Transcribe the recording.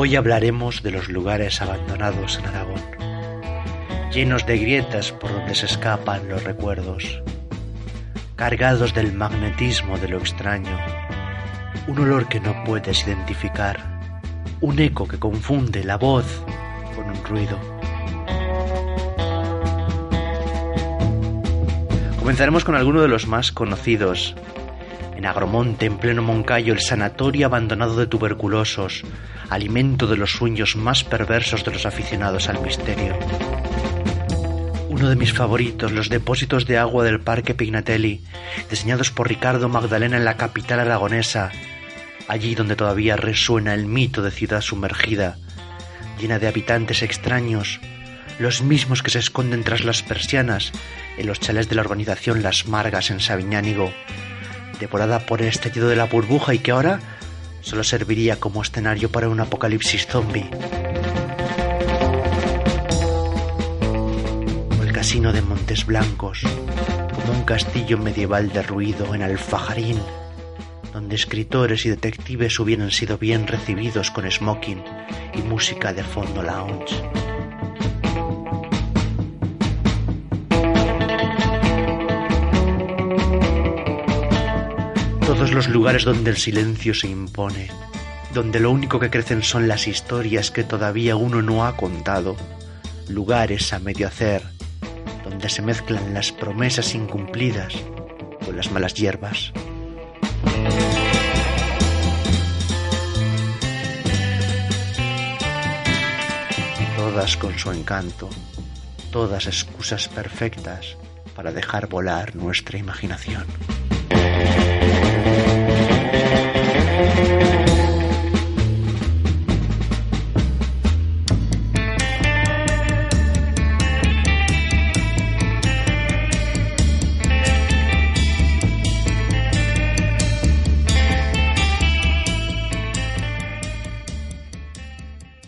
Hoy hablaremos de los lugares abandonados en Aragón, llenos de grietas por donde se escapan los recuerdos, cargados del magnetismo de lo extraño, un olor que no puedes identificar, un eco que confunde la voz con un ruido. Comenzaremos con alguno de los más conocidos. En Agromonte, en pleno Moncayo, el sanatorio abandonado de tuberculosos, alimento de los sueños más perversos de los aficionados al misterio. Uno de mis favoritos, los depósitos de agua del Parque Pignatelli, diseñados por Ricardo Magdalena en la capital aragonesa, allí donde todavía resuena el mito de ciudad sumergida, llena de habitantes extraños, los mismos que se esconden tras las persianas en los chales de la urbanización Las Margas en Sabiñánigo, devorada por el estallido de la burbuja y que ahora solo serviría como escenario para un apocalipsis zombie. O el casino de Montes Blancos, como un castillo medieval derruido en Alfajarín, donde escritores y detectives hubieran sido bien recibidos con smoking y música de fondo lounge. Todos los lugares donde el silencio se impone, donde lo único que crecen son las historias que todavía uno no ha contado, lugares a medio hacer, donde se mezclan las promesas incumplidas con las malas hierbas. Todas con su encanto, todas excusas perfectas para dejar volar nuestra imaginación.